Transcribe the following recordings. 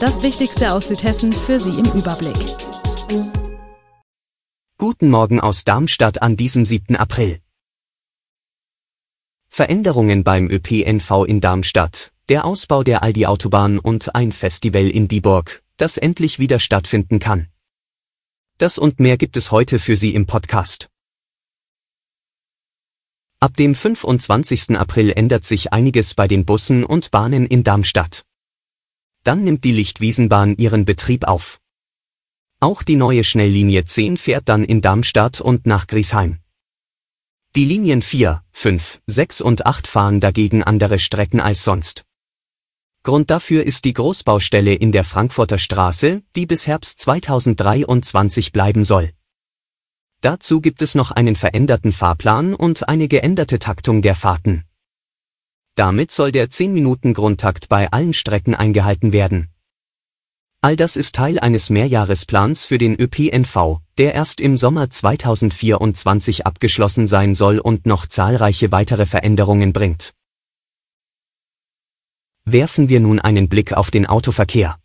Das Wichtigste aus Südhessen für Sie im Überblick. Guten Morgen aus Darmstadt an diesem 7. April. Veränderungen beim ÖPNV in Darmstadt, der Ausbau der Aldi-Autobahn und ein Festival in Dieburg, das endlich wieder stattfinden kann. Das und mehr gibt es heute für Sie im Podcast. Ab dem 25. April ändert sich einiges bei den Bussen und Bahnen in Darmstadt. Dann nimmt die Lichtwiesenbahn ihren Betrieb auf. Auch die neue Schnelllinie 10 fährt dann in Darmstadt und nach Griesheim. Die Linien 4, 5, 6 und 8 fahren dagegen andere Strecken als sonst. Grund dafür ist die Großbaustelle in der Frankfurter Straße, die bis Herbst 2023 bleiben soll. Dazu gibt es noch einen veränderten Fahrplan und eine geänderte Taktung der Fahrten. Damit soll der 10-Minuten-Grundtakt bei allen Strecken eingehalten werden. All das ist Teil eines Mehrjahresplans für den ÖPNV, der erst im Sommer 2024 abgeschlossen sein soll und noch zahlreiche weitere Veränderungen bringt. Werfen wir nun einen Blick auf den Autoverkehr.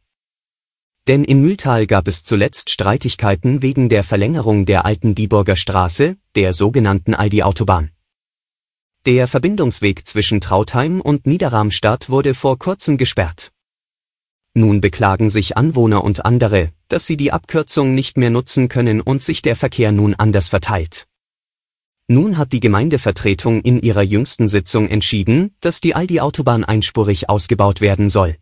Denn in Mühltal gab es zuletzt Streitigkeiten wegen der Verlängerung der alten Dieburger Straße, der sogenannten Aldi-Autobahn. Der Verbindungsweg zwischen Trautheim und Niederramstadt wurde vor kurzem gesperrt. Nun beklagen sich Anwohner und andere, dass sie die Abkürzung nicht mehr nutzen können und sich der Verkehr nun anders verteilt. Nun hat die Gemeindevertretung in ihrer jüngsten Sitzung entschieden, dass die Aldi-Autobahn einspurig ausgebaut werden soll.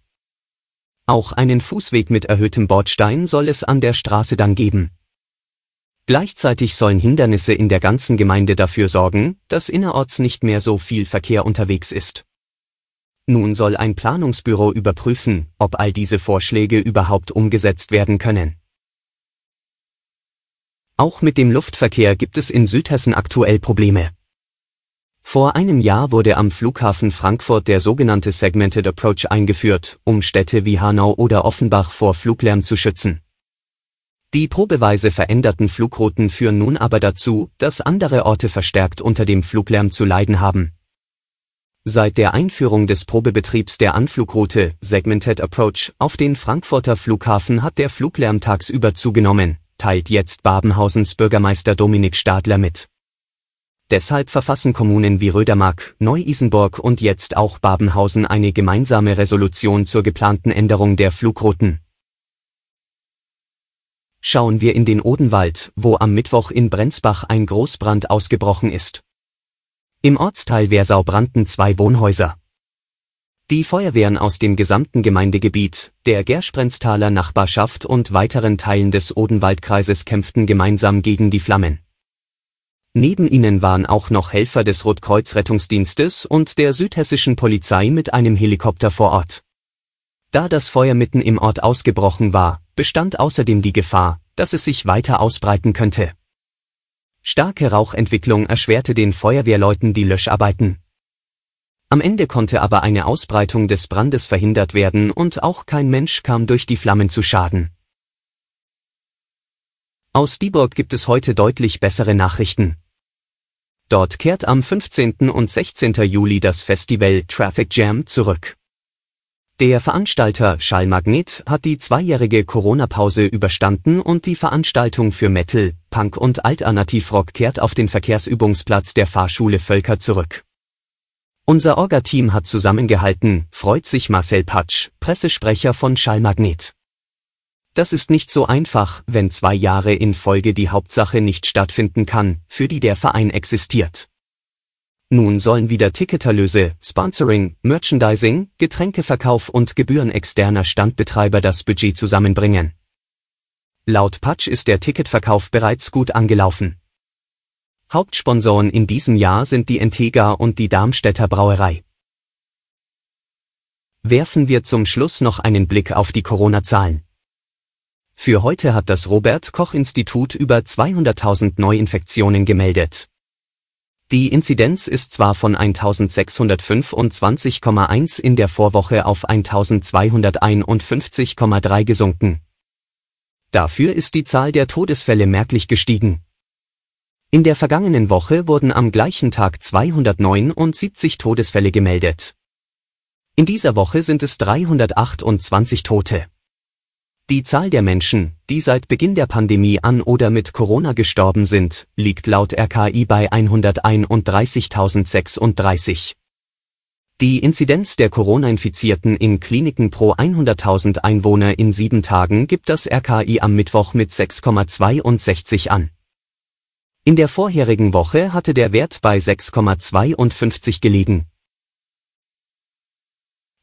Auch einen Fußweg mit erhöhtem Bordstein soll es an der Straße dann geben. Gleichzeitig sollen Hindernisse in der ganzen Gemeinde dafür sorgen, dass innerorts nicht mehr so viel Verkehr unterwegs ist. Nun soll ein Planungsbüro überprüfen, ob all diese Vorschläge überhaupt umgesetzt werden können. Auch mit dem Luftverkehr gibt es in Südhessen aktuell Probleme. Vor einem Jahr wurde am Flughafen Frankfurt der sogenannte Segmented Approach eingeführt, um Städte wie Hanau oder Offenbach vor Fluglärm zu schützen. Die probeweise veränderten Flugrouten führen nun aber dazu, dass andere Orte verstärkt unter dem Fluglärm zu leiden haben. Seit der Einführung des Probebetriebs der Anflugroute Segmented Approach auf den Frankfurter Flughafen hat der Fluglärm tagsüber zugenommen, teilt jetzt Babenhausens Bürgermeister Dominik Stadler mit. Deshalb verfassen Kommunen wie Rödermark, Neu-Isenburg und jetzt auch Babenhausen eine gemeinsame Resolution zur geplanten Änderung der Flugrouten. Schauen wir in den Odenwald, wo am Mittwoch in Brenzbach ein Großbrand ausgebrochen ist. Im Ortsteil Wersau brannten zwei Wohnhäuser. Die Feuerwehren aus dem gesamten Gemeindegebiet, der Gersprenztaler Nachbarschaft und weiteren Teilen des Odenwaldkreises kämpften gemeinsam gegen die Flammen. Neben ihnen waren auch noch Helfer des Rotkreuz-Rettungsdienstes und der südhessischen Polizei mit einem Helikopter vor Ort. Da das Feuer mitten im Ort ausgebrochen war, bestand außerdem die Gefahr, dass es sich weiter ausbreiten könnte. Starke Rauchentwicklung erschwerte den Feuerwehrleuten die Löscharbeiten. Am Ende konnte aber eine Ausbreitung des Brandes verhindert werden und auch kein Mensch kam durch die Flammen zu Schaden. Aus Dieburg gibt es heute deutlich bessere Nachrichten. Dort kehrt am 15. und 16. Juli das Festival Traffic Jam zurück. Der Veranstalter Schallmagnet hat die zweijährige Corona-Pause überstanden und die Veranstaltung für Metal, Punk und Alternativrock kehrt auf den Verkehrsübungsplatz der Fahrschule Völker zurück. Unser Orga-Team hat zusammengehalten, freut sich Marcel Patsch, Pressesprecher von Schallmagnet. Das ist nicht so einfach, wenn zwei Jahre in Folge die Hauptsache nicht stattfinden kann, für die der Verein existiert. Nun sollen wieder Ticketerlöse, Sponsoring, Merchandising, Getränkeverkauf und Gebühren externer Standbetreiber das Budget zusammenbringen. Laut Patch ist der Ticketverkauf bereits gut angelaufen. Hauptsponsoren in diesem Jahr sind die Entega und die Darmstädter Brauerei. Werfen wir zum Schluss noch einen Blick auf die Corona-Zahlen. Für heute hat das Robert Koch Institut über 200.000 Neuinfektionen gemeldet. Die Inzidenz ist zwar von 1625,1 in der Vorwoche auf 1251,3 gesunken. Dafür ist die Zahl der Todesfälle merklich gestiegen. In der vergangenen Woche wurden am gleichen Tag 279 Todesfälle gemeldet. In dieser Woche sind es 328 Tote. Die Zahl der Menschen, die seit Beginn der Pandemie an oder mit Corona gestorben sind, liegt laut RKI bei 131.036. Die Inzidenz der Corona-Infizierten in Kliniken pro 100.000 Einwohner in sieben Tagen gibt das RKI am Mittwoch mit 6,62 an. In der vorherigen Woche hatte der Wert bei 6,52 gelegen.